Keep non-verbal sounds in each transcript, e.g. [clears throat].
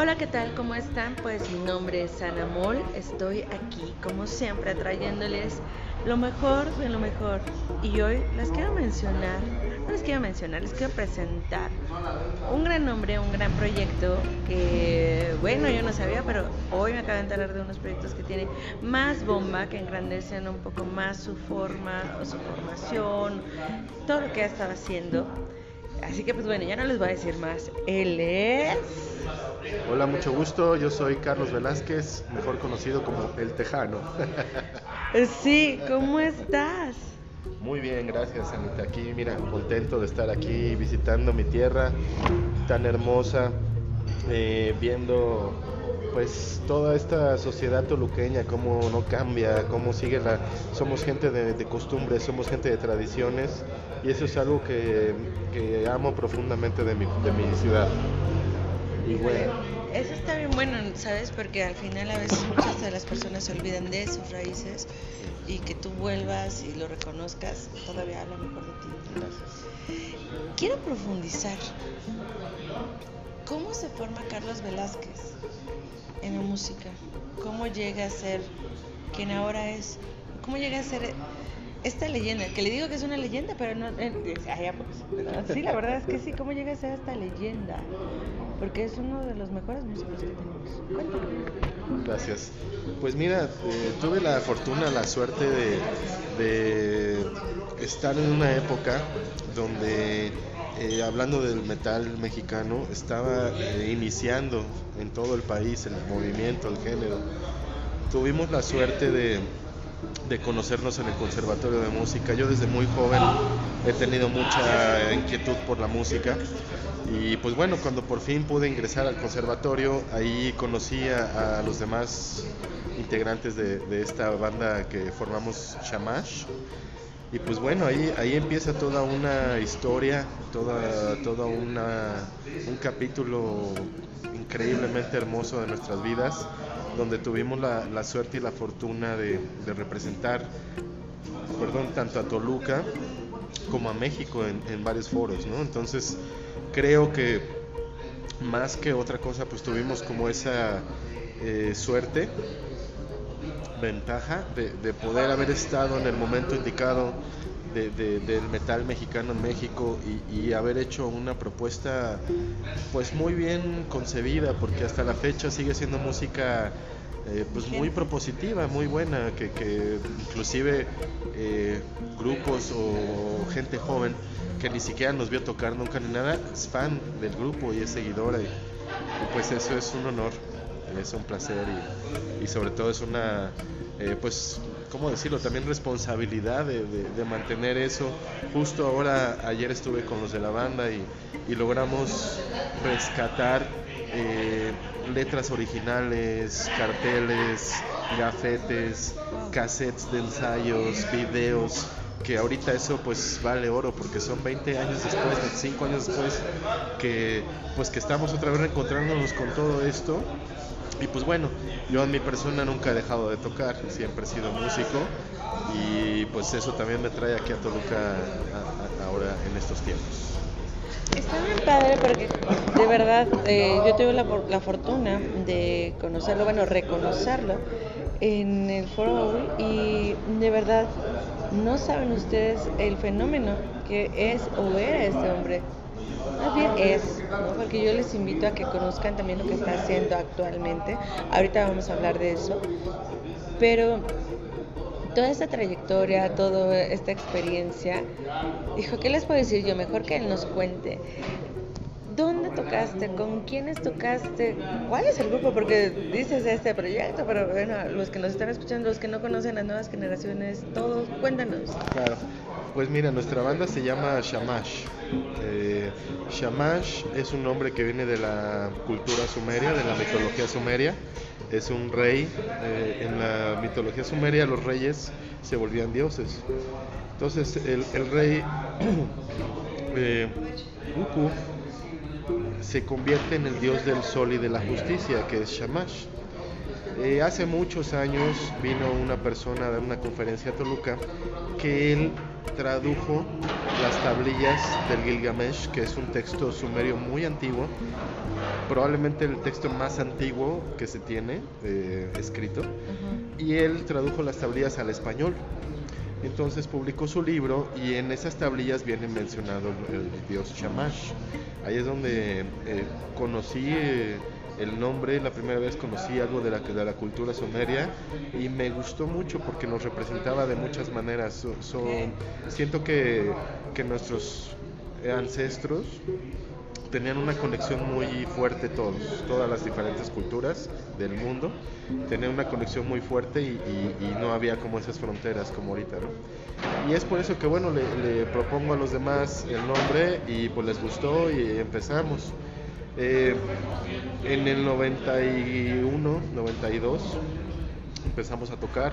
Hola, ¿qué tal? ¿Cómo están? Pues mi nombre es Ana Mol. Estoy aquí, como siempre, trayéndoles lo mejor de lo mejor. Y hoy les quiero mencionar, no les quiero mencionar, les quiero presentar un gran nombre, un gran proyecto que, bueno, yo no sabía, pero hoy me acabo de enterar de unos proyectos que tienen más bomba, que engrandecen un poco más su forma o su formación, todo lo que ha estado haciendo. Así que pues bueno, ya no les voy a decir más. Él es... Hola, mucho gusto. Yo soy Carlos Velázquez, mejor conocido como El Tejano. sí, ¿cómo estás? Muy bien, gracias Anita. Aquí, mira, contento de estar aquí visitando mi tierra tan hermosa, eh, viendo pues toda esta sociedad toluqueña, cómo no cambia, cómo sigue la... Somos gente de, de costumbres, somos gente de tradiciones y eso es algo que, que amo profundamente de mi, de mi ciudad. Eso está bien bueno, ¿sabes? Porque al final a veces muchas de las personas se olvidan de sus raíces y que tú vuelvas y lo reconozcas, todavía habla mejor de ti. Quiero profundizar. ¿Cómo se forma Carlos Velázquez en la música? ¿Cómo llega a ser quien ahora es? ¿Cómo llega a ser esta leyenda? Que le digo que es una leyenda, pero no... Eh, pues, sí, la verdad es que sí. ¿Cómo llega a ser esta leyenda? Porque es uno de los mejores músicos que tenemos. Cuéntame. Gracias. Pues mira, eh, tuve la fortuna, la suerte de, de estar en una época donde eh, hablando del metal mexicano, estaba eh, iniciando en todo el país el movimiento, el género. Tuvimos la suerte de, de conocernos en el Conservatorio de Música. Yo desde muy joven he tenido mucha inquietud por la música y pues bueno, cuando por fin pude ingresar al conservatorio, ahí conocí a, los demás integrantes de, de, esta banda que formamos Shamash. Y pues bueno, ahí, ahí empieza toda una historia, toda, toda una, un capítulo increíblemente hermoso de nuestras vidas, donde tuvimos la, la suerte y la fortuna de, de, representar, perdón, tanto a Toluca como a México en, en varios foros, ¿no? Entonces creo que más que otra cosa, pues tuvimos como esa eh, suerte ventaja de, de, poder haber estado en el momento indicado de, de, del metal mexicano en México y, y, haber hecho una propuesta pues muy bien concebida porque hasta la fecha sigue siendo música eh, pues muy propositiva, muy buena, que, que inclusive eh, grupos o gente joven que ni siquiera nos vio tocar nunca ni nada, es fan del grupo y es seguidora y, y pues eso es un honor es un placer y, y sobre todo es una, eh, pues, ¿cómo decirlo? También responsabilidad de, de, mantener eso. Justo ahora, ayer estuve con los de la banda y, y logramos rescatar eh, letras originales, carteles, gafetes, cassettes de ensayos, videos que ahorita eso pues vale oro porque son 20 años después, 25 años después que pues que estamos otra vez reencontrándonos con todo esto y pues bueno, yo en mi persona nunca he dejado de tocar, siempre he sido músico y pues eso también me trae aquí a Toluca ahora en estos tiempos. Está bien padre porque de verdad eh, yo tuve la, la, fortuna de conocerlo, bueno, reconocerlo en el foro y de verdad no saben ustedes el fenómeno que es o era este hombre más bien es, porque yo les invito a que conozcan también lo que está haciendo actualmente. Ahorita vamos a hablar de eso. Pero toda esta trayectoria, toda esta experiencia, dijo, ¿qué les puedo decir yo? Mejor que él nos cuente. ¿Dónde tocaste? ¿Con quiénes tocaste? ¿Cuál es el grupo? Porque dices este proyecto, pero bueno, los que nos están escuchando, los que no conocen las nuevas generaciones, todos, cuéntanos. Claro. Pues mira, nuestra banda se llama Shamash. Eh, Shamash es un nombre que viene de la cultura sumeria, de la mitología sumeria. Es un rey. Eh, en la mitología sumeria los reyes se volvían dioses. Entonces el, el rey [clears throat] eh, Uku se convierte en el dios del sol y de la justicia, que es Shamash. Eh, hace muchos años vino una persona a dar una conferencia a Toluca que él tradujo las tablillas del Gilgamesh, que es un texto sumerio muy antiguo, probablemente el texto más antiguo que se tiene eh, escrito, y él tradujo las tablillas al español. Entonces publicó su libro y en esas tablillas viene mencionado el, dios Shamash. Ahí es donde eh, conocí eh, el nombre, la primera vez conocí algo de la, de la cultura sumeria y me gustó mucho porque nos representaba de muchas maneras. siento que, que nuestros ancestros tenían una conexión muy fuerte todos, todas las diferentes culturas del mundo, tenían una conexión muy fuerte y, no había como esas fronteras como ahorita, ¿no? Y es por eso que bueno, le, propongo a los demás el nombre y pues les gustó y empezamos. Eh, en el 91, 92 empezamos a tocar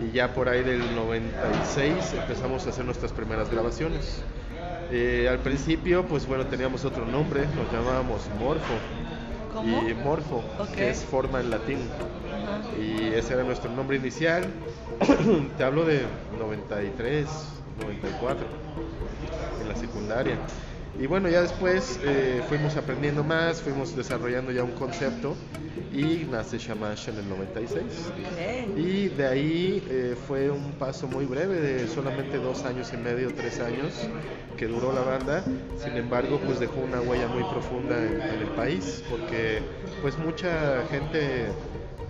y ya por ahí del 96 empezamos a hacer nuestras primeras grabaciones. Eh, al principio, pues bueno, teníamos otro nombre, nos llamábamos Morfo. Y Morfo, que es forma en latín. Y ese era nuestro nombre inicial. [clears throat] Te hablo de 93, 94, en la secundaria. Y bueno, ya después eh, fuimos aprendiendo más, fuimos desarrollando ya un concepto y nace Shamash en el 96. Y de ahí eh, fue un paso muy breve de solamente dos años y medio, tres años que duró la banda. Sin embargo, pues dejó una huella muy profunda en, el país porque pues mucha gente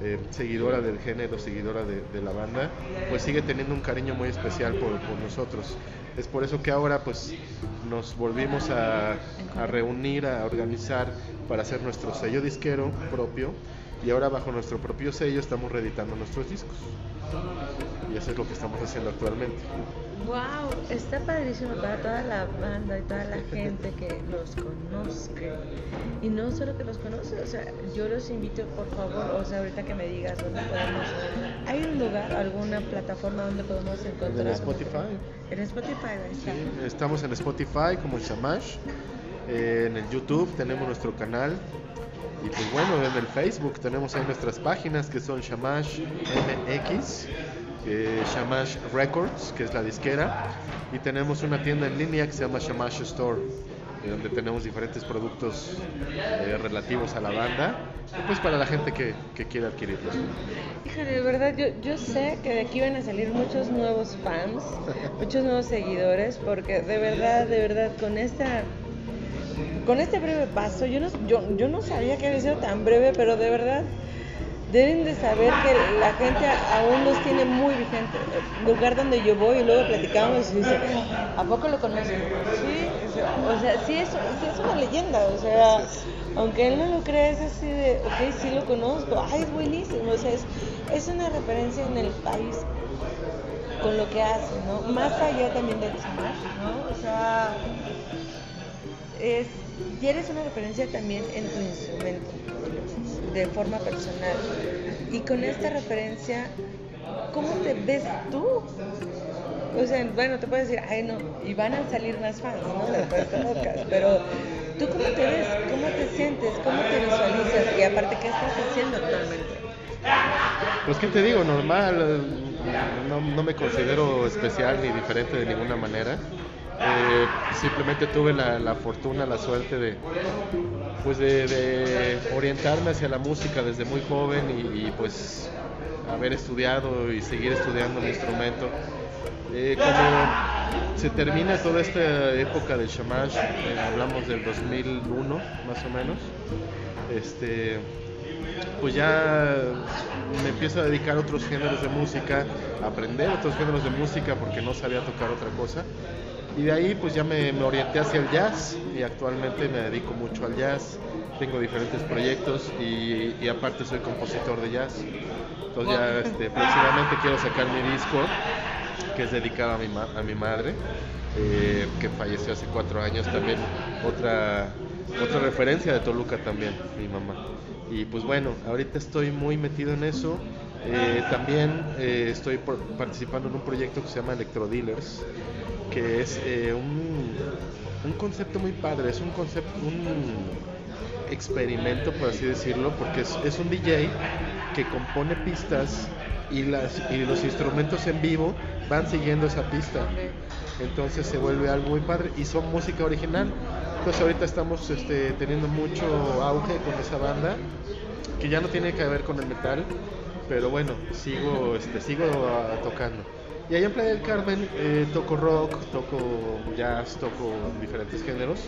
eh, seguidora del género, seguidora de, la banda, pues sigue teniendo un cariño muy especial por, por nosotros. Es por eso que ahora pues nos volvimos a, reunir, a organizar para hacer nuestro sello disquero propio y ahora bajo nuestro propio sello estamos reeditando nuestros discos. Y eso es lo que estamos haciendo actualmente. Wow, está padrísimo para toda la banda y toda la [laughs] gente que los conozca. Y no solo que los conoce, o sea, yo los invito, por favor, o sea, ahorita que me digas dónde podemos. ¿Hay un lugar, alguna plataforma donde podemos encontrar? En Spotify. En Spotify, Sí, estamos en Spotify como Shamash. Eh, en el YouTube tenemos nuestro canal. Y pues bueno, en el Facebook tenemos ahí nuestras páginas que son Shamash MX eh, Shamash Records, que es la disquera, y tenemos una tienda en línea que se llama Shamash Store, eh, donde tenemos diferentes productos eh, relativos a la banda, pues para la gente que, que quiere adquirirlos. Híjole, de verdad, yo, yo sé que de aquí van a salir muchos nuevos fans, [laughs] muchos nuevos seguidores, porque de verdad, de verdad, con esta con este breve paso, yo no, yo, yo no sabía que había sido tan breve, pero de verdad deben de saber que la gente aún los tiene muy vigente. El lugar donde yo voy y luego platicamos ¿a poco lo conocen? Sí, o sea, sí es, es una leyenda, o sea, aunque él no lo cree, es así de, ok, sí lo conozco, ay, es buenísimo, o sea, es, es una referencia en el país con lo que hace, ¿no? Más allá también del smash, ¿no? O sea, es, y eres una referencia también en tu instrumento de forma personal. Y con esta referencia, ¿cómo te ves tú? O sea, bueno, te puedes decir, ay no, y van a salir más fans, ¿no? Pero ¿tú cómo te ves? ¿Cómo te sientes? ¿Cómo te visualizas? Y aparte, ¿qué estás haciendo actualmente? Pues, ¿qué te digo? Normal, no, no me considero especial ni diferente de ninguna manera. Eh, simplemente tuve la, fortuna, la suerte de, pues de, orientarme hacia la música desde muy joven y, pues haber estudiado y seguir estudiando mi instrumento. Eh, como se termina toda esta época del shamash, eh, hablamos del 2001 más o menos, este, pues ya me empiezo a dedicar a otros géneros de música, a aprender otros géneros de música porque no sabía tocar otra cosa y de ahí pues ya me, orienté hacia el jazz y actualmente me dedico mucho al jazz. Tengo diferentes proyectos y, aparte soy compositor de jazz. Entonces ya este, próximamente quiero sacar mi disco que es dedicado a mi, a mi madre, eh, que falleció hace cuatro años también. Otra, otra referencia de Toluca también, mi mamá. Y pues bueno, ahorita estoy muy metido en eso. Eh, también eh, estoy participando en un proyecto que se llama Electro Dealers, que es eh, un, un, concepto muy padre, es un concepto, un experimento, por así decirlo, porque es, es un DJ que compone pistas y, las, y los instrumentos en vivo van siguiendo esa pista. entonces se vuelve algo muy padre y son música original. Entonces ahorita estamos este, teniendo mucho auge con esa banda, que ya no tiene que ver con el metal, pero bueno, sigo, este, sigo ah, tocando. Y ahí en Playa del Carmen eh, toco rock, toco jazz, toco diferentes géneros.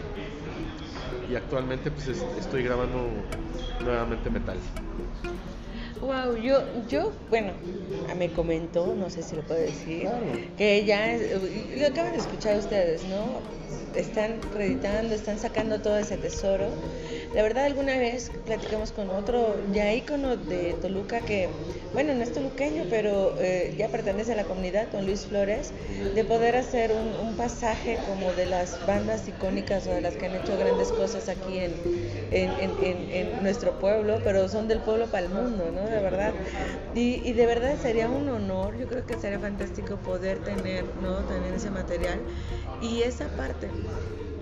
Y actualmente pues es- estoy grabando nuevamente metal. Wow, yo, yo, bueno, me comentó, no sé si lo puedo decir, Claro. que ya, es- lo acaban de escuchar ustedes, ¿no? Están reeditando, están sacando todo ese tesoro. La verdad, alguna vez platicamos con otro ya ícono de Toluca que, bueno, no es toluqueño, pero eh, ya pertenece a la comunidad, con Luis Flores, de poder hacer un, un pasaje como de las bandas icónicas o de las que han hecho grandes cosas aquí en- en- en nuestro pueblo, pero son del pueblo para el mundo, ¿no? De verdad. Y, y de verdad sería un honor, yo creo que sería fantástico poder tener, ¿no? Tener ese material y esa parte.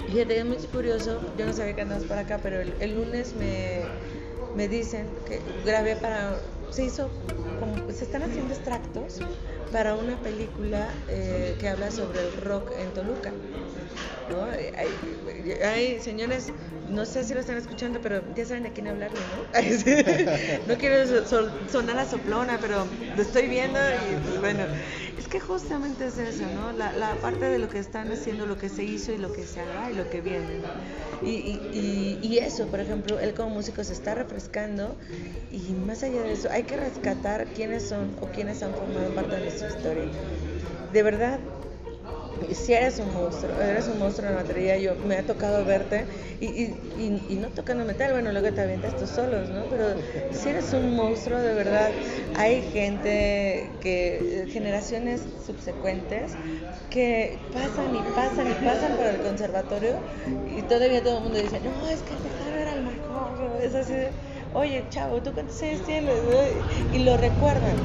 Fíjate, es muy curioso, yo no sabía que andabas por acá, pero el, lunes me, me dicen que grabé para, se hizo, como, se están haciendo extractos para una película eh, que habla sobre el rock en Toluca. ¿No? Hay, hay, señores, no sé si lo están escuchando, pero ya saben a quién hablarle, ¿no? [laughs] no quiero so- so- sonar a soplona, pero lo estoy viendo y pues, bueno, es que justamente es eso, ¿no? La, parte de lo que están haciendo, lo que se hizo y lo que se hará y lo que viene. Y, eso, por ejemplo, él como músico se está refrescando y más allá de eso, hay que rescatar quiénes son o quiénes han formado parte de nuestra historia. De verdad, si eres un monstruo, eres un monstruo en la batería, yo me ha tocado verte y, no tocando metal, bueno, luego te avientas tus solos, ¿no? Pero si eres un monstruo, de verdad, hay gente que, generaciones subsecuentes, que pasan y pasan y pasan por el conservatorio y todavía todo el mundo dice, no, es que el tejano era el mejor, es así de, oye, chavo, ¿tú cuántos años tienes? Y lo recuerdan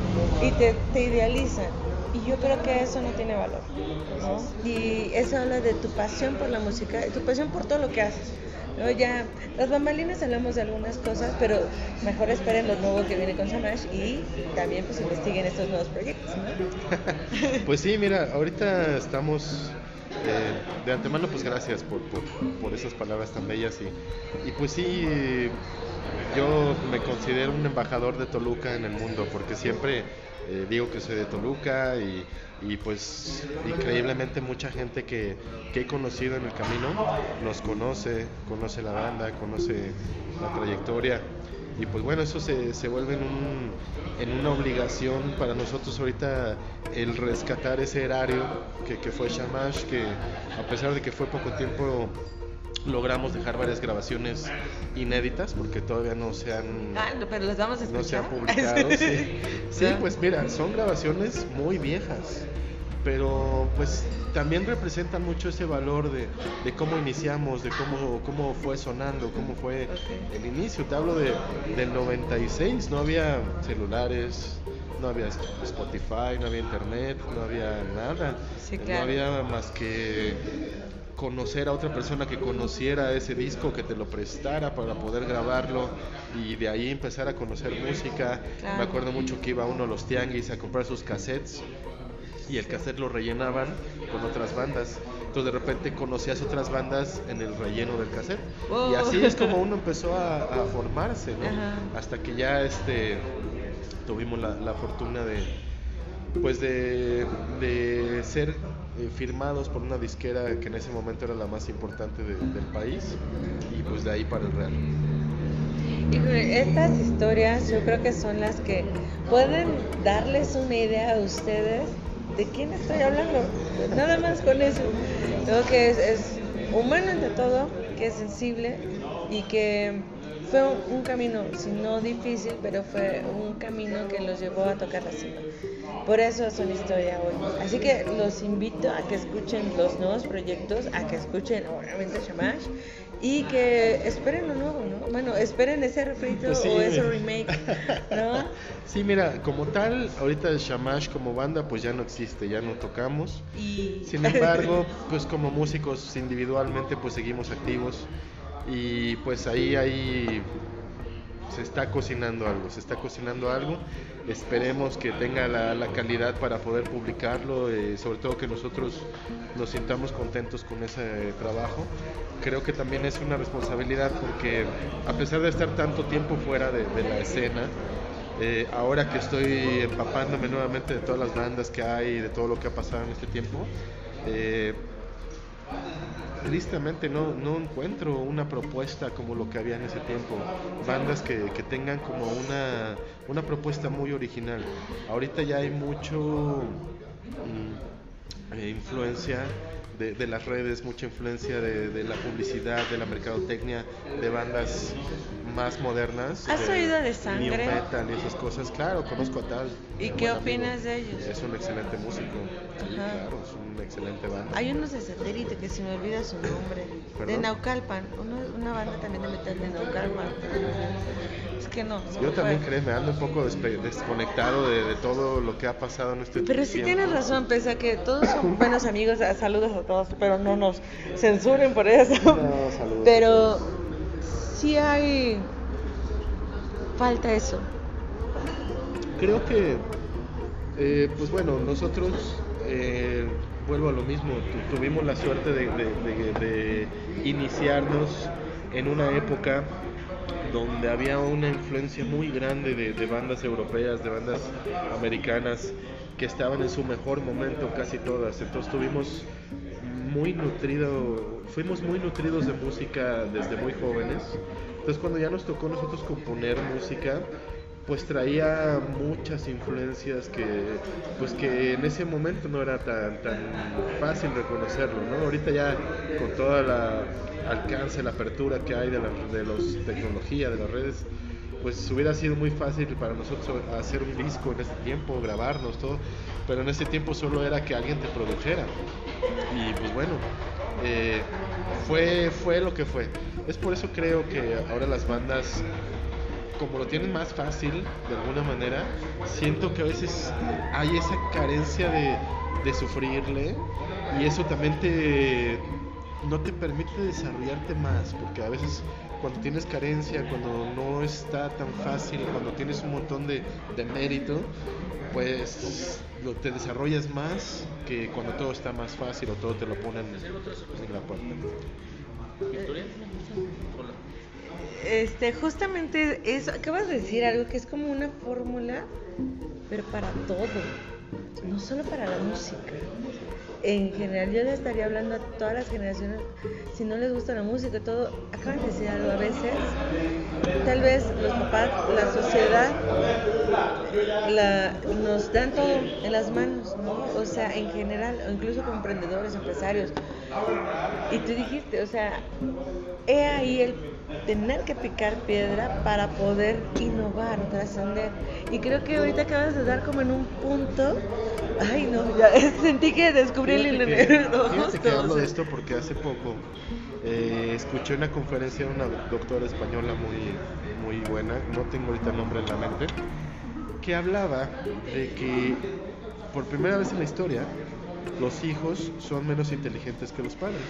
y te idealizan. Y yo creo que eso no tiene valor, ¿no? Y eso habla de tu pasión por la música, tu pasión por todo lo que haces. ¿no? Ya, las bambalinas hablamos de algunas cosas, pero mejor esperen lo nuevo que viene con Samash y también pues investiguen estos nuevos proyectos, ¿no? [laughs] Pues sí, mira, ahorita estamos eh, de antemano, pues gracias por, por, por esas palabras tan bellas y, y pues sí, yo me considero un embajador de Toluca en el mundo porque siempre eh, digo que soy de Toluca y, y pues increíblemente mucha gente que, que he conocido en el camino nos conoce, conoce la banda, conoce la trayectoria. Y pues bueno, eso se, se vuelve en, un, en una obligación para nosotros ahorita el rescatar ese erario que, que fue Shamash, que a pesar de que fue poco tiempo logramos dejar varias grabaciones inéditas porque todavía no se han Ah, no, pero los vamos a no se han publicado. sí. [laughs] Pues mira, son grabaciones muy viejas, pero pues también representan mucho ese valor de, de cómo iniciamos, de cómo, cómo fue sonando, cómo fue el inicio. Te hablo de, del 96, no había celulares, no había Spotify, no había internet, no había nada. Sí, No claro. había más que conocer a otra persona que conociera ese disco, que te lo prestara para poder grabarlo y de ahí empezar a conocer música. Claro. Me acuerdo mucho que iba uno a los tianguis a comprar sus cassettes y el cassette lo rellenaban con otras bandas. Entonces de repente conocías otras bandas en el relleno del cassette. Y así es como [laughs] uno empezó a, a formarse, ¿no? Ajá. Hasta que ya este tuvimos la, la fortuna de pues de, de ser eh, firmados por una disquera que en ese momento era la más importante de- del país y pues de ahí para el Real. Estas historias yo creo que son las que pueden darles una idea a ustedes de quién estoy hablando. Nada más con eso. Creo que es, es humano ante todo, que es sensible y que fue un, un camino, si no difícil, pero fue un camino que los llevó a tocar la cima. Por eso son historia hoy. Así que los invito a que escuchen los nuevos proyectos, a que escuchen obviamente Shamash y que esperen lo nuevo, ¿no? Bueno, esperen ese refrito Pues sí. o ese remake, ¿no? [laughs] Sí, mira, como tal, ahorita el Shamash como banda pues ya no existe, ya no tocamos. Y [laughs] Sin embargo, [laughs] pues como músicos individualmente pues seguimos activos y pues ahí hay se está cocinando algo, se está cocinando algo. Esperemos que tenga la, calidad para poder publicarlo, eh, sobre todo que nosotros nos sintamos contentos con ese trabajo. Creo que también es una responsabilidad porque a pesar de estar tanto tiempo fuera de, la escena, eh, ahora que estoy empapándome nuevamente de todas las bandas que hay, de todo lo que ha pasado en este tiempo, eh, tristemente no, no encuentro una propuesta como lo que había en ese tiempo. Bandas que, que tengan como una, una, propuesta muy original. Ahorita ya hay mucho mm, eh, influencia de, de, las redes, mucha influencia de, de, la publicidad, de la mercadotecnia, de bandas más modernas. ¿Has oído de Sangre? New metal y esas cosas. Claro, conozco a tal. ¿Y qué opinas de ellos? Es un excelente músico. Claro, es una excelente banda. Hay unos de satélite que se me olvida su nombre. De Naucalpan. una banda también de metal de Naucalpan. Es que no. Yo también creo, me ando un poco desconectado de, todo lo que ha pasado en este Pero sí tienes razón, pese a que todos son buenos amigos. Saludos a todos, pero no nos censuren por eso. No, saludos. Pero sí hay falta eso. Creo que, eh, pues bueno, nosotros, eh, vuelvo a lo mismo, tuvimos la suerte de, iniciarnos en una época donde había una influencia muy grande de, bandas europeas, de bandas americanas, que estaban en su mejor momento casi todas. Entonces tuvimos muy nutrido, fuimos muy nutridos de música desde muy jóvenes. Entonces cuando ya nos tocó nosotros componer música, pues traía muchas influencias que pues que en ese momento no era tan tan fácil reconocerlo, ¿no? Ahorita ya con toda la alcance, la apertura que hay de la de los tecnología, de las redes, pues hubiera sido muy fácil para nosotros hacer un disco en ese tiempo, grabarnos todo, pero en ese tiempo solo era que alguien te produjera. Y pues bueno, eh, fue, fue lo que fue. Es por eso creo que ahora las bandas, como lo tienen más fácil de alguna manera, siento que a veces hay esa carencia de, de sufrirle y eso también te no te permite desarrollarte más, porque a veces cuando tienes carencia, cuando no está tan fácil, cuando tienes un montón de, de mérito, pues lo, te desarrollas más que cuando todo está más fácil o todo te lo ponen en la puerta. Este, justamente eso, acabas de decir algo que es como una fórmula, pero para todo, no solo para la música en general yo le estaría hablando a todas las generaciones, si no les gusta la música, todo, acaban de decir algo, a veces tal vez los papás, la sociedad, la, nos dan todo en las manos, ¿no? O sea, en general, o incluso como emprendedores, empresarios. Y tú dijiste, o sea, he ahí el tener que picar piedra para poder innovar, trascender. Y creo que ahorita acabas de dar como en un punto, ay no, ya [laughs] sentí que descubrí el negro. Fíjate que hablo de esto porque hace poco eh, escuché una conferencia de una doctora española muy, muy buena, no tengo ahorita el nombre en la mente, que hablaba de que por primera vez en la historia los hijos son menos inteligentes que los padres.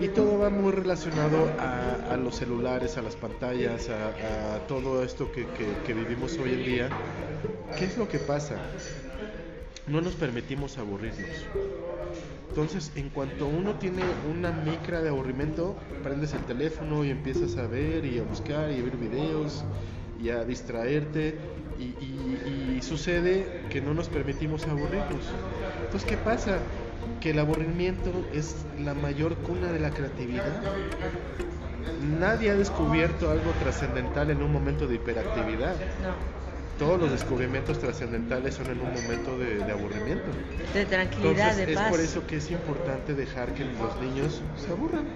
Y todo va muy relacionado a, los celulares, a las pantallas, a, todo esto que, que, vivimos hoy en día. ¿Qué es lo que pasa? No nos permitimos aburrirnos. Entonces, en cuanto uno tiene una micra de aburrimiento, prendes el teléfono y empiezas a ver y a buscar y a ver videos y a distraerte y, y sucede que no nos permitimos aburrirnos. Entonces, ¿qué pasa? que el aburrimiento es la mayor cuna de la creatividad. Nadie ha descubierto algo trascendental en un momento de hiperactividad. Todos los descubrimientos trascendentales son en un momento de, aburrimiento. De tranquilidad, de paz. Es por eso que es importante dejar que los niños se aburran.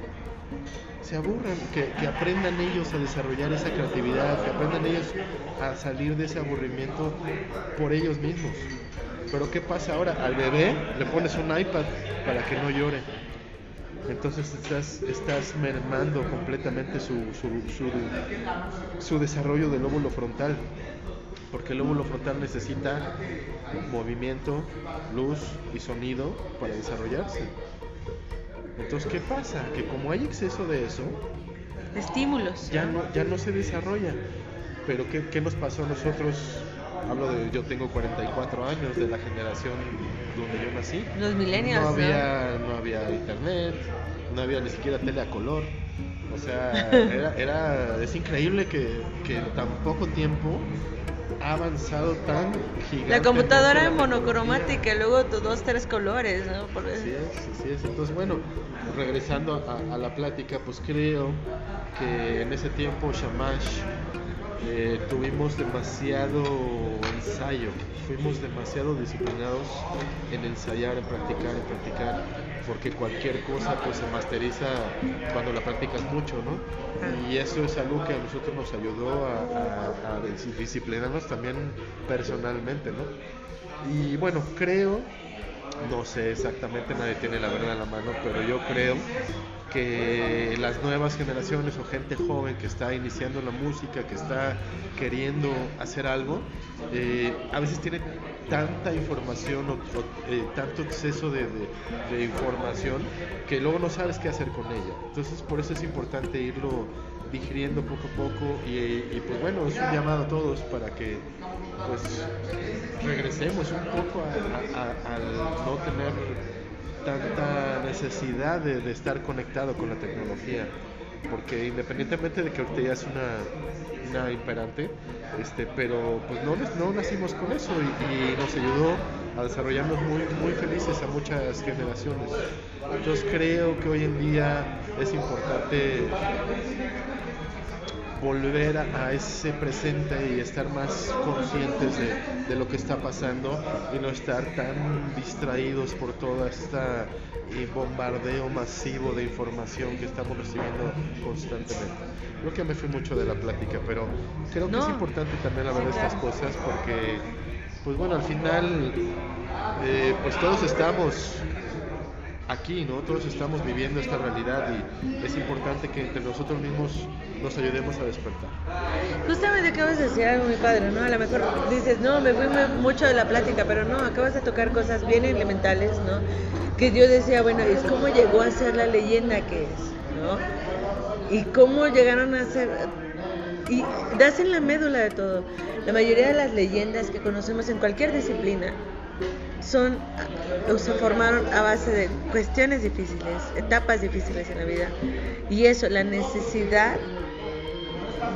Se aburran, que, que aprendan ellos a desarrollar esa creatividad, que aprendan ellos a salir de ese aburrimiento por ellos mismos. Pero ¿qué pasa ahora? Al bebé le pones un iPad para que no llore. Entonces estás, estás mermando completamente su, su, su, desarrollo del lóbulo frontal. Porque el lóbulo frontal necesita movimiento, luz y sonido para desarrollarse. Entonces, ¿qué pasa? Que como hay exceso de eso, estímulos. Ya no, ya no se desarrolla. Pero ¿qué, ¿qué nos pasó a nosotros? Hablo de, yo tengo 44 años, de la generación donde yo nací. Los millennials, No ¿no? había, no había internet, no había ni siquiera tele a color. O sea, [laughs] era, era- es increíble que, que en tan poco tiempo ha avanzado tan gigante. La computadora en monocromática, y luego dos, tres colores, ¿no? Por Así es, así es. Entonces, bueno, regresando a, a la plática, pues creo que en ese tiempo Shamash eh, tuvimos demasiado ensayo, fuimos demasiado disciplinados en ensayar, en practicar, en practicar, porque cualquier cosa pues se masteriza cuando la practicas mucho, ¿no? Y eso es algo que a nosotros nos ayudó a, a- a dis- disciplinarnos también personalmente, ¿no? Y bueno, creo no sé exactamente, nadie tiene la verdad en la mano, pero yo creo que las nuevas generaciones o gente joven que está iniciando la música, que está queriendo hacer algo, eh, a veces tiene tanta información o, eh, tanto exceso de- de información que luego no sabes qué hacer con ella. Entonces por eso es importante irlo digiriendo poco a poco y, pues bueno, es un llamado a todos para que pues regresemos un poco al no tener tanta necesidad de, de estar conectado con la tecnología. Porque independientemente de que ahorita ya es una, una imperante este pero pues no, no nacimos con eso y, y nos ayudó a desarrollarnos muy muy felices a muchas generaciones. Entonces creo que hoy en día es importante volver a, ese presente y estar más conscientes de, de lo que está pasando y no estar tan distraídos por toda esta eh, bombardeo masivo de información que estamos recibiendo constantemente. Creo que me fui mucho de la plática, pero creo que No. es importante también hablar de estas cosas porque, pues bueno, al final, eh, pues todos estamos aquí, ¿no? Todos estamos viviendo esta realidad y es importante que entre nosotros mismos nos ayudemos a despertar. Justamente acabas de decir algo muy padre, ¿no? A lo mejor dices, no, me fui mucho de la plática, pero no, acabas de tocar cosas bien elementales, ¿no? Que yo decía, bueno, es cómo llegó a ser la leyenda que es, ¿no? Y cómo llegaron a ser... Y das en la médula de todo. La mayoría de las leyendas que conocemos en cualquier disciplina son o se formaron a base de cuestiones difíciles, etapas difíciles en la vida. Y eso, la necesidad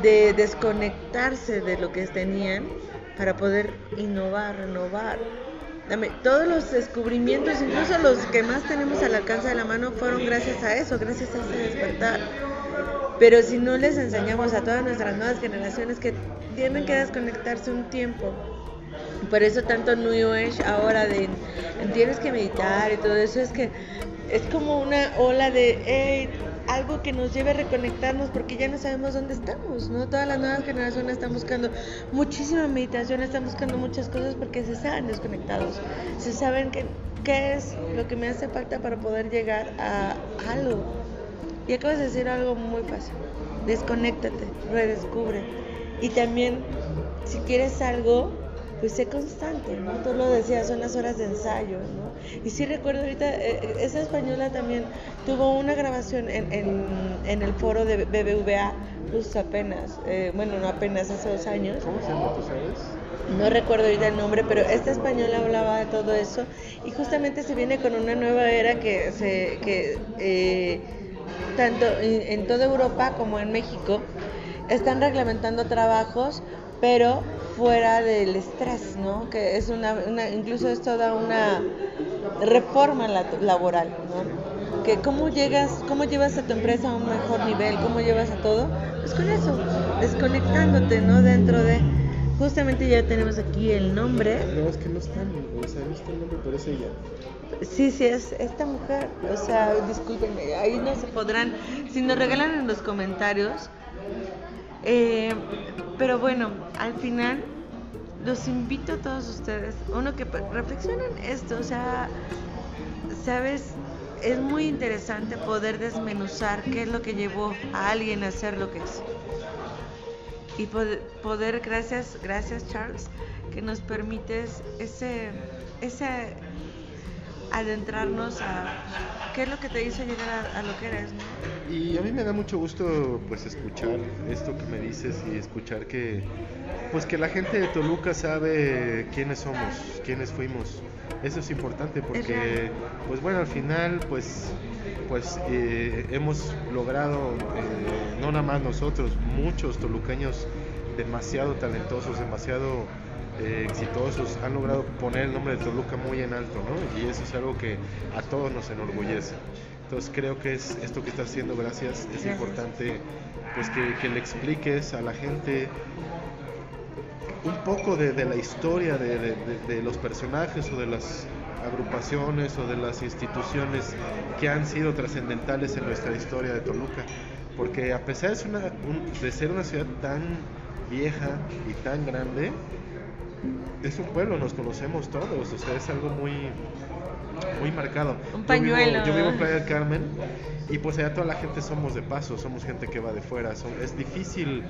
de desconectarse de lo que tenían para poder innovar, renovar. Todos los descubrimientos, incluso los que más tenemos al alcance de la mano, fueron gracias a eso, gracias a ese despertar. Pero si no les enseñamos a todas nuestras nuevas generaciones que tienen que desconectarse un tiempo, por eso tanto New Age ahora de tienes que meditar y todo eso es que es como una ola de algo que nos lleve a reconectarnos porque ya no sabemos dónde estamos, ¿no? Todas las nuevas generaciones están buscando muchísima meditación, están buscando muchas cosas porque se saben desconectados, se saben que qué es lo que me hace falta para poder llegar a algo. Y acabas de decir algo muy fácil. Desconéctate, redescubre. Y también, si quieres algo, pues sé constante, ¿no? Tú lo decías, son las horas de ensayo, ¿no? Y sí recuerdo ahorita, eh, esa española también tuvo una grabación en, en, en el foro de BBVA, justo apenas, eh, bueno, no apenas, hace dos años. ¿Cómo se llama, tú sabes? No recuerdo ahorita el nombre, pero esta española hablaba de todo eso y justamente se viene con una nueva era que se que eh, tanto en, en toda Europa como en México están reglamentando trabajos, pero fuera del estrés, ¿no? Que es una, una incluso es toda una reforma la- laboral, ¿no? Que cómo llegas, cómo llevas a tu empresa a un mejor nivel, cómo llevas a todo, pues con eso, desconectándote, ¿no? Dentro de Justamente ya tenemos aquí el nombre. No, es que no están, o sea, no está el nombre, pero es ella. Sí, sí, es esta mujer. O sea, discúlpenme, ahí no se podrán. Si nos regalan en los comentarios. Eh, pero bueno, al final los invito a todos ustedes, uno que pe- reflexionen esto, o sea, sabes, es muy interesante poder desmenuzar qué es lo que llevó a alguien a hacer lo que es. Y poder gracias, gracias Charles, que nos permites ese, ese adentrarnos a ¿Qué es lo que te hizo llegar a, lo que eres? Y a mí me da mucho gusto pues escuchar esto que me dices y escuchar que pues que la gente de Toluca sabe quiénes somos, quiénes fuimos. Eso es importante porque pues bueno, al final pues pues eh, hemos logrado eh, no nada más nosotros, muchos tolucaños demasiado talentosos, demasiado eh, exitosos han logrado poner el nombre de Toluca muy en alto, ¿no? Y eso es algo que a todos nos enorgullece. Entonces creo que es esto que estás haciendo, gracias, es importante pues que, le expliques a la gente un poco de, la historia de, de, los personajes o de las agrupaciones o de las instituciones que han sido trascendentales en nuestra historia de Toluca. Porque a pesar de, de ser una ciudad tan vieja y tan grande, es un pueblo, nos conocemos todos, o sea, es algo muy, muy marcado. Un pañuelo. Yo vivo, en Playa del Carmen y pues allá toda la gente somos de paso, somos gente que va de fuera. es difícil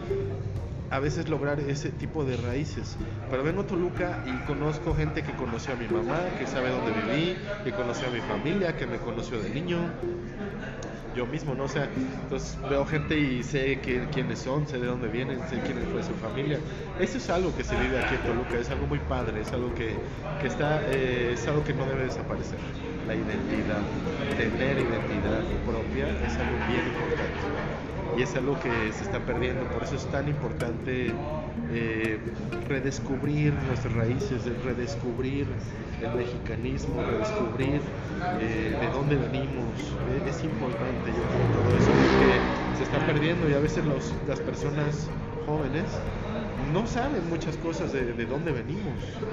a veces lograr ese tipo de raíces. Pero vengo a Toluca y conozco gente que conoció a mi mamá, que sabe dónde viví, que conoció a mi familia, que me conoció de niño yo mismo, ¿no? O sea, entonces veo gente y sé quiénes son, sé de dónde vienen, sé quién fue su familia. Eso es algo que se vive aquí en Toluca, es algo muy padre, es algo que, que está, eh, es algo que no debe desaparecer. La identidad, tener identidad propia es algo bien importante y es algo que se está perdiendo. Por eso es tan importante eh, redescubrir nuestras raíces, redescubrir el mexicanismo, redescubrir eh, de dónde venimos. Eh, es importante yo creo todo eso porque se está perdiendo y a veces las personas jóvenes no saben muchas cosas de, de dónde venimos.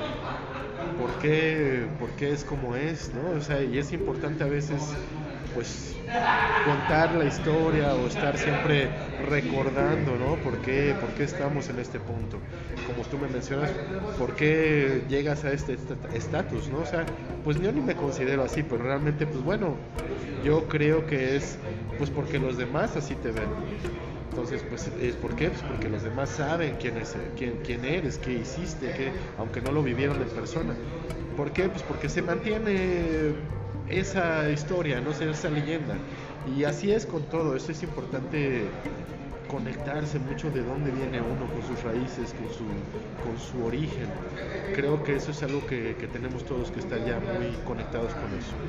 ¿Por qué, ¿Por qué es como es? ¿no? O sea, y es importante a veces pues contar la historia o estar siempre recordando, ¿no? ¿Por qué, ¿Por qué estamos en este punto? Como tú me mencionas, ¿por qué llegas a este estatus, ¿no? O sea, pues yo ni me considero así, pero realmente, pues bueno, yo creo que es pues porque los demás así te ven. Entonces, pues, ¿es ¿por qué? Pues porque los demás saben quién, es, quién, quién eres, qué hiciste, qué, aunque no lo vivieron en persona. ¿Por qué? Pues porque se mantiene esa historia, no sé, esa leyenda. Y así es con todo, eso es importante conectarse mucho de dónde viene uno con sus raíces, con su, con su origen. Creo que eso es algo que, que tenemos todos que estar ya muy conectados con eso.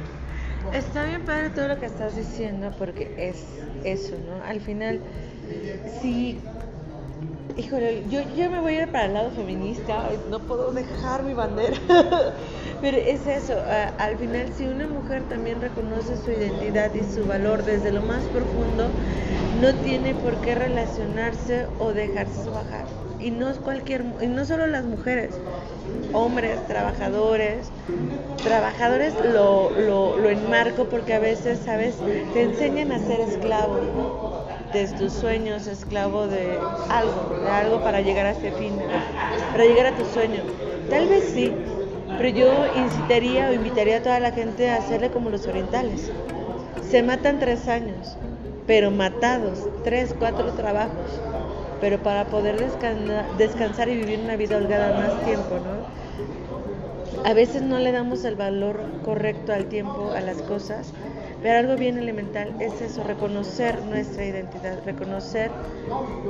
Está bien padre todo lo que estás diciendo porque es eso, ¿no? Al final, si híjole, yo, yo me voy a ir para el lado feminista, no puedo dejar mi bandera. [laughs] Pero es eso, al final si una mujer también reconoce su identidad y su valor desde lo más profundo, no tiene por qué relacionarse o dejarse bajar. Y no es cualquier, y no solo las mujeres, hombres, trabajadores, trabajadores lo, lo, lo enmarco porque a veces, ¿sabes? Te enseñan a ser esclavo de tus sueños, esclavo de algo, de algo para llegar a ese fin, para llegar a tu sueño. Tal vez sí, pero yo incitaría o invitaría a toda la gente a hacerle como los orientales. Se matan tres años, pero matados, tres, cuatro trabajos, pero para poder descansar y vivir una vida holgada más tiempo, ¿no? A veces no le damos el valor correcto al tiempo, a las cosas, pero algo bien elemental es eso, reconocer nuestra identidad, reconocer,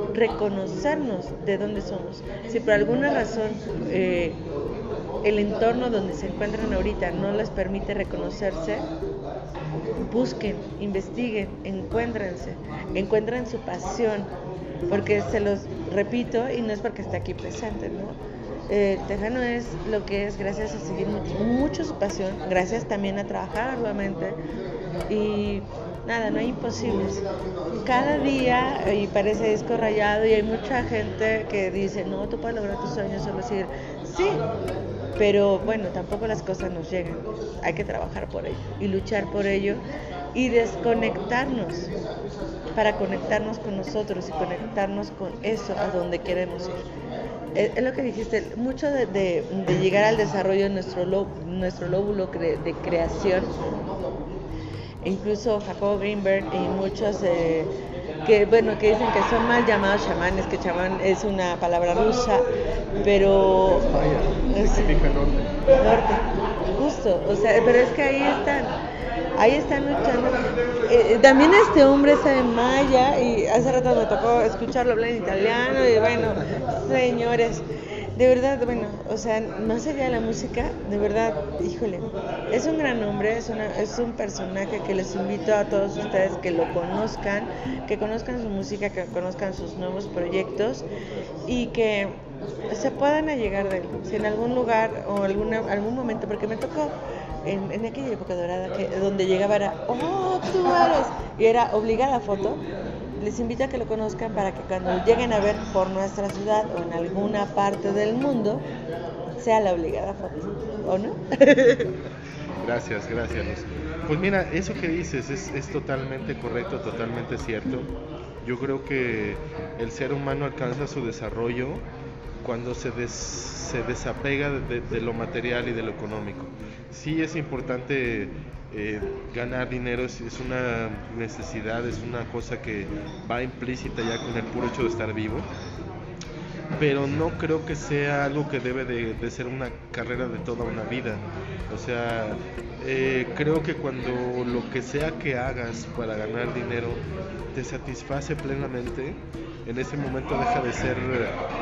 reconocernos de dónde somos. Si por alguna razón eh, el entorno donde se encuentran ahorita no les permite reconocerse, busquen, investiguen, encuéntrense, encuentren su pasión, porque se los repito y no es porque esté aquí presente, ¿no? Eh, Tejano es lo que es gracias a seguir mucho, su pasión, gracias también a trabajar arduamente y nada, no hay imposibles. Cada día, y parece disco rayado, y hay mucha gente que dice, no, tú puedes lograr tus sueños, solo decir, sí, pero bueno, tampoco las cosas nos llegan. Hay que trabajar por ello y luchar por ello y desconectarnos para conectarnos con nosotros y conectarnos con eso a donde queremos ir. Es, lo que dijiste, mucho de, llegar al desarrollo de nuestro, nuestro lóbulo de creación. Incluso Jacob Greenberg y muchos eh, que bueno que dicen que son mal llamados chamanes, que chamán es una palabra rusa, pero significa norte. Norte, justo, o sea, pero es que ahí están. Ahí están luchando. Eh, también este hombre en maya y hace rato me tocó escucharlo hablar en italiano y bueno, señores, de verdad, bueno, o sea, más allá de la música, de verdad, híjole, es un gran hombre, es, una, es un personaje que les invito a todos ustedes que lo conozcan, que conozcan su música, que conozcan sus nuevos proyectos y que se puedan allegar de él. Si en algún lugar o alguna, algún momento, porque me tocó en, aquella época dorada, que, donde llegaba era, oh, tú eres, y era obligada foto, les invito a que lo conozcan para que cuando lleguen a ver por nuestra ciudad o en alguna parte del mundo, sea la obligada foto, ¿o no? [laughs] Gracias, gracias. Pues mira, eso que dices es, es totalmente correcto, totalmente cierto. Yo creo que el ser humano alcanza su desarrollo cuando se, des, se desapega de, de, lo material y de lo económico. Sí es importante eh, ganar dinero, es, es, una necesidad, es una cosa que va implícita ya con el puro hecho de estar vivo, pero no creo que sea algo que debe de, ser una carrera de toda una vida. O sea, eh, creo que cuando lo que sea que hagas para ganar dinero te satisface plenamente, en ese momento deja de ser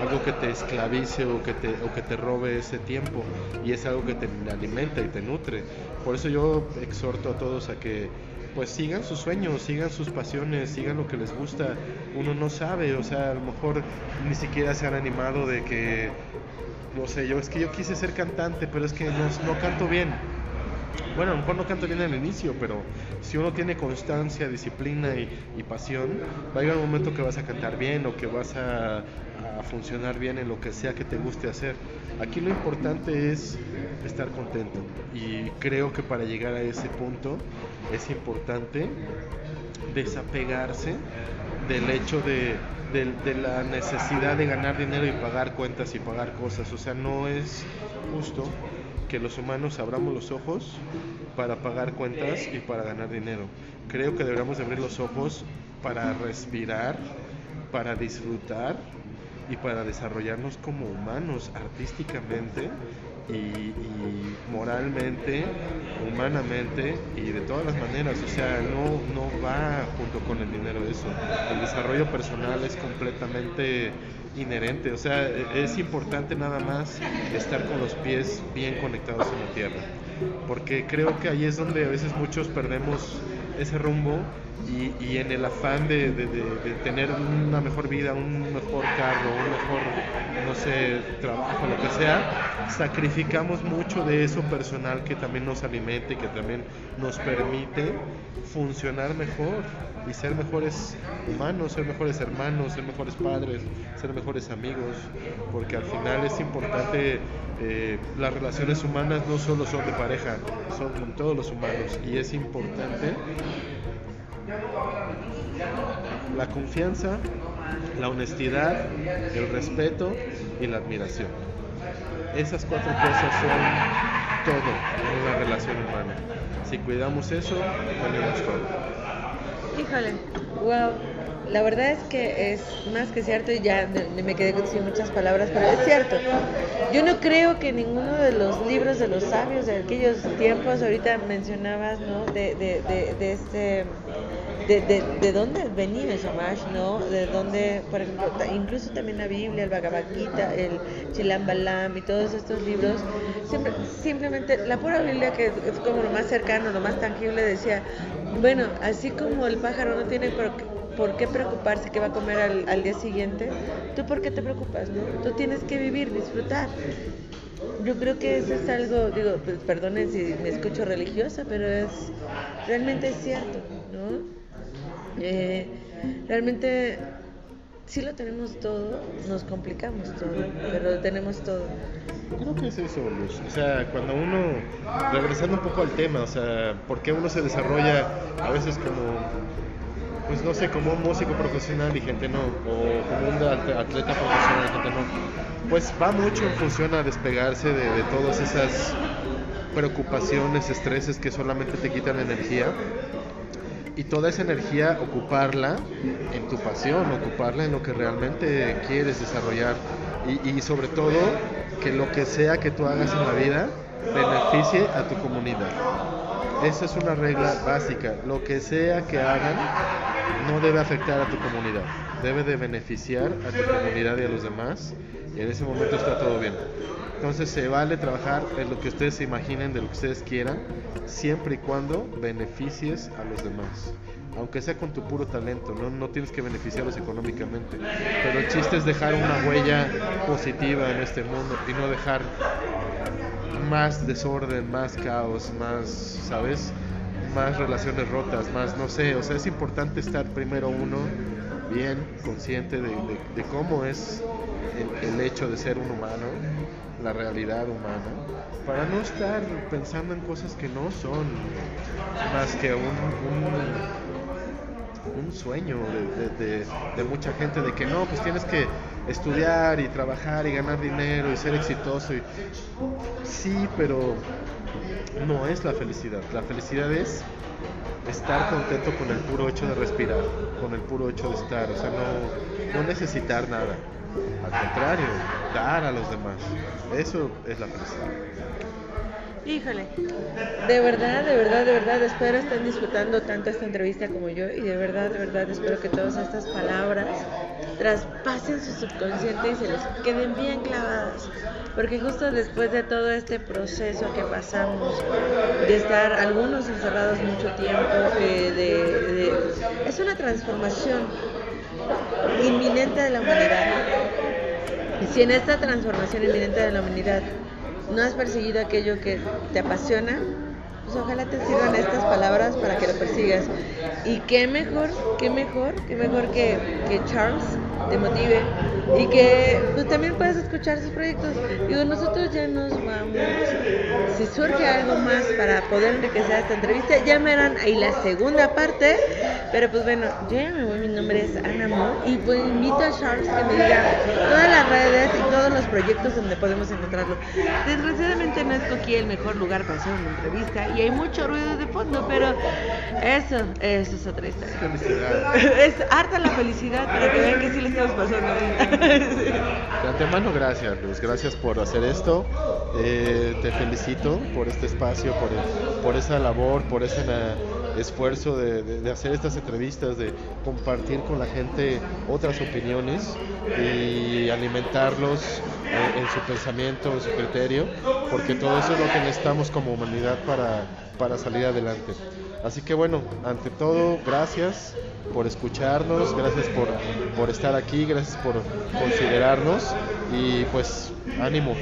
algo que te esclavice o que te, o que te robe ese tiempo y es algo que te alimenta y te nutre. Por eso yo exhorto a todos a que pues sigan sus sueños, sigan sus pasiones, sigan lo que les gusta. Uno no sabe, o sea, a lo mejor ni siquiera se han animado de que, no sé, yo es que yo quise ser cantante, pero es que no, no canto bien bueno, a lo mejor no canto bien al inicio, pero si uno tiene constancia, disciplina y, pasión, va a llegar un momento que vas a cantar bien o que vas a, funcionar bien en lo que sea que te guste hacer. Aquí lo importante es estar contento y creo que para llegar a ese punto es importante desapegarse del hecho de, de, de la necesidad de ganar dinero y pagar cuentas y pagar cosas. O sea, no es justo que los humanos abramos los ojos para pagar cuentas y para ganar dinero. Creo que deberíamos abrir los ojos para respirar, para disfrutar y para desarrollarnos como humanos artísticamente y, y, moralmente, humanamente y de todas las maneras. O sea, no, no va junto con el dinero eso. El desarrollo personal es completamente inherente. O sea, es importante nada más estar con los pies bien conectados en la tierra. Porque creo que ahí es donde a veces muchos perdemos ese rumbo y, en el afán de, tener una mejor vida, un mejor carro, un mejor, no sé, trabajo, lo que sea, sacrificamos mucho de eso personal que también nos alimenta y que también nos permite funcionar mejor y ser mejores humanos, ser mejores hermanos, ser mejores padres, ser mejores amigos, porque al final es importante, eh, las relaciones humanas no solo son de pareja, son con todos los humanos y es importante la confianza, la honestidad, el respeto y la admiración. Esas cuatro cosas son todo en una relación humana. Si cuidamos eso, tenemos todo. Híjole, wow. La verdad es que es más que cierto y ya me quedé sin muchas palabras, pero es cierto. Yo no creo que ninguno de los libros de los sabios de aquellos tiempos, ahorita mencionabas, ¿no? De, de, de, de este de, de, de, dónde venía Shamash, ¿no? De dónde, por ejemplo, incluso también la Biblia, el Bhagavad el Chilam Balam y todos estos libros, siempre, simplemente la pura Biblia que es como lo más cercano, lo más tangible, decía, bueno, así como el pájaro no tiene por qué, por qué preocuparse que va a comer al, al, día siguiente, ¿tú por qué te preocupas? No? Tú tienes que vivir, disfrutar. Yo creo que eso es algo, digo, pues, perdonen si me escucho religiosa, pero es realmente es cierto, ¿no? Eh, realmente si lo tenemos todo, nos complicamos todo, pero lo tenemos todo. Creo que es eso, Luz. O sea, cuando uno, regresando un poco al tema, o sea, ¿por qué uno se desarrolla a veces como, pues no sé, como un músico profesional y gente no, o como un atleta profesional y gente no? Pues va mucho en función a despegarse de, de todas esas preocupaciones, estreses que solamente te quitan energía y toda esa energía ocuparla en tu pasión, ocuparla en lo que realmente quieres desarrollar y, sobre todo que lo que sea que tú hagas en la vida beneficie a tu comunidad. Esa es una regla básica. Lo que sea que hagan no debe afectar a tu comunidad. Debe de beneficiar a tu comunidad y a los demás. Y en ese momento está todo bien. Entonces se vale trabajar en lo que ustedes se imaginen, de lo que ustedes quieran, siempre y cuando beneficies a los demás. Aunque sea con tu puro talento, no, no tienes que beneficiarlos económicamente. Pero el chiste es dejar una huella positiva en este mundo y no dejar más desorden, más caos, más, ¿sabes? Más relaciones rotas, más, no sé, o sea, es importante estar primero uno bien consciente de, cómo es el, hecho de ser un humano, la realidad humana, para no estar pensando en cosas que no son más que un, un, un sueño de- de mucha gente de que no, pues tienes que estudiar y trabajar y ganar dinero y ser exitoso. Y... Sí, pero no es la felicidad. La felicidad es estar contento con el puro hecho de respirar, con el puro hecho de estar, o sea, no, no necesitar nada. Al contrario, dar a los demás. Eso es la felicidad. Híjole, de verdad, de verdad, de verdad, espero estén disfrutando tanto esta entrevista como yo y de verdad, de verdad, espero que todas estas palabras traspasen su subconsciente y se les queden bien clavadas. Porque justo después de todo este proceso que pasamos, de estar algunos encerrados mucho tiempo, eh, es una transformación inminente de la humanidad. Y si en esta transformación inminente de la humanidad no has perseguido aquello que te apasiona, pues ojalá te sirvan estas palabras para que lo persigas. Y qué mejor, qué mejor, qué mejor que, que Charles te motive y que pues, también puedas escuchar sus proyectos. Digo, nosotros ya nos vamos. Si surge algo más para poder enriquecer esta entrevista, ya me harán ahí la segunda parte. Pero pues bueno, yo ya me voy, mi nombre es Ana Moore y pues invito a Charles que me diga todas las redes y todos los proyectos donde podemos encontrarlo. Desgraciadamente no escogí el mejor lugar para hacer una entrevista y hay mucho ruido de fondo, pero eso, eso es otra historia. Es [laughs] harta la felicidad para que vean que sí le estamos pasando bien. Sí. De antemano, gracias, Luz. Gracias por hacer esto. Eh, te felicito por este espacio, por, por esa labor, por ese na- esfuerzo de, de- de hacer estas entrevistas, de compartir con la gente otras opiniones y alimentarlos eh, en su pensamiento, en su criterio, porque todo eso es lo que necesitamos como humanidad para, para salir adelante. Así que bueno, ante todo, gracias por escucharnos, gracias por, por estar aquí, gracias por considerarnos y pues ánimo.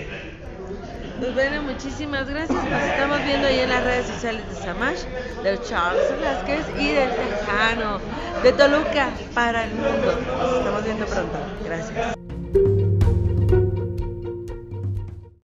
Pues bueno, muchísimas gracias. Nos estamos viendo ahí en las redes sociales de Samash, de Charles Velázquez y del Tejano, de Toluca para el mundo. Nos estamos viendo pronto. Gracias.